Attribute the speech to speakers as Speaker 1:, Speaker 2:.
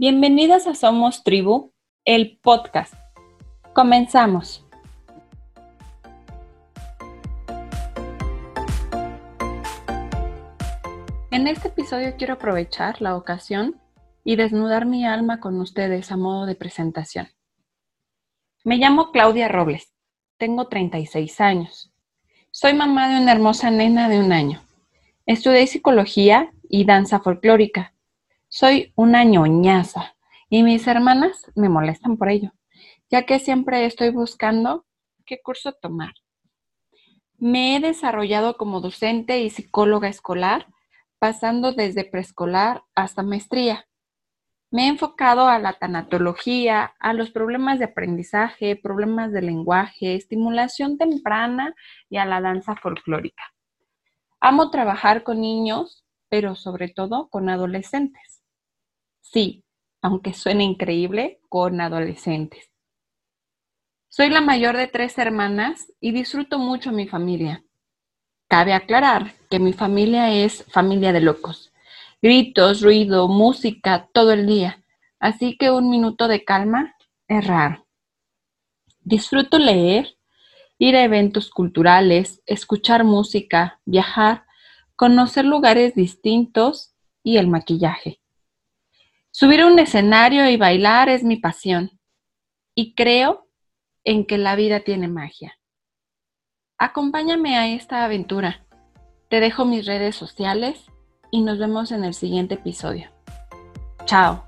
Speaker 1: Bienvenidas a Somos Tribu, el podcast. Comenzamos. En este episodio quiero aprovechar la ocasión y desnudar mi alma con ustedes a modo de presentación. Me llamo Claudia Robles, tengo 36 años. Soy mamá de una hermosa nena de un año. Estudié psicología y danza folclórica soy una ñoñaza y mis hermanas me molestan por ello, ya que siempre estoy buscando qué curso tomar. Me he desarrollado como docente y psicóloga escolar, pasando desde preescolar hasta maestría. Me he enfocado a la tanatología, a los problemas de aprendizaje, problemas de lenguaje, estimulación temprana y a la danza folclórica. Amo trabajar con niños, pero sobre todo con adolescentes. Sí, aunque suene increíble, con adolescentes. Soy la mayor de tres hermanas y disfruto mucho mi familia. Cabe aclarar que mi familia es familia de locos. Gritos, ruido, música todo el día. Así que un minuto de calma es raro. Disfruto leer, ir a eventos culturales, escuchar música, viajar, conocer lugares distintos y el maquillaje. Subir un escenario y bailar es mi pasión y creo en que la vida tiene magia. Acompáñame a esta aventura. Te dejo mis redes sociales y nos vemos en el siguiente episodio. Chao.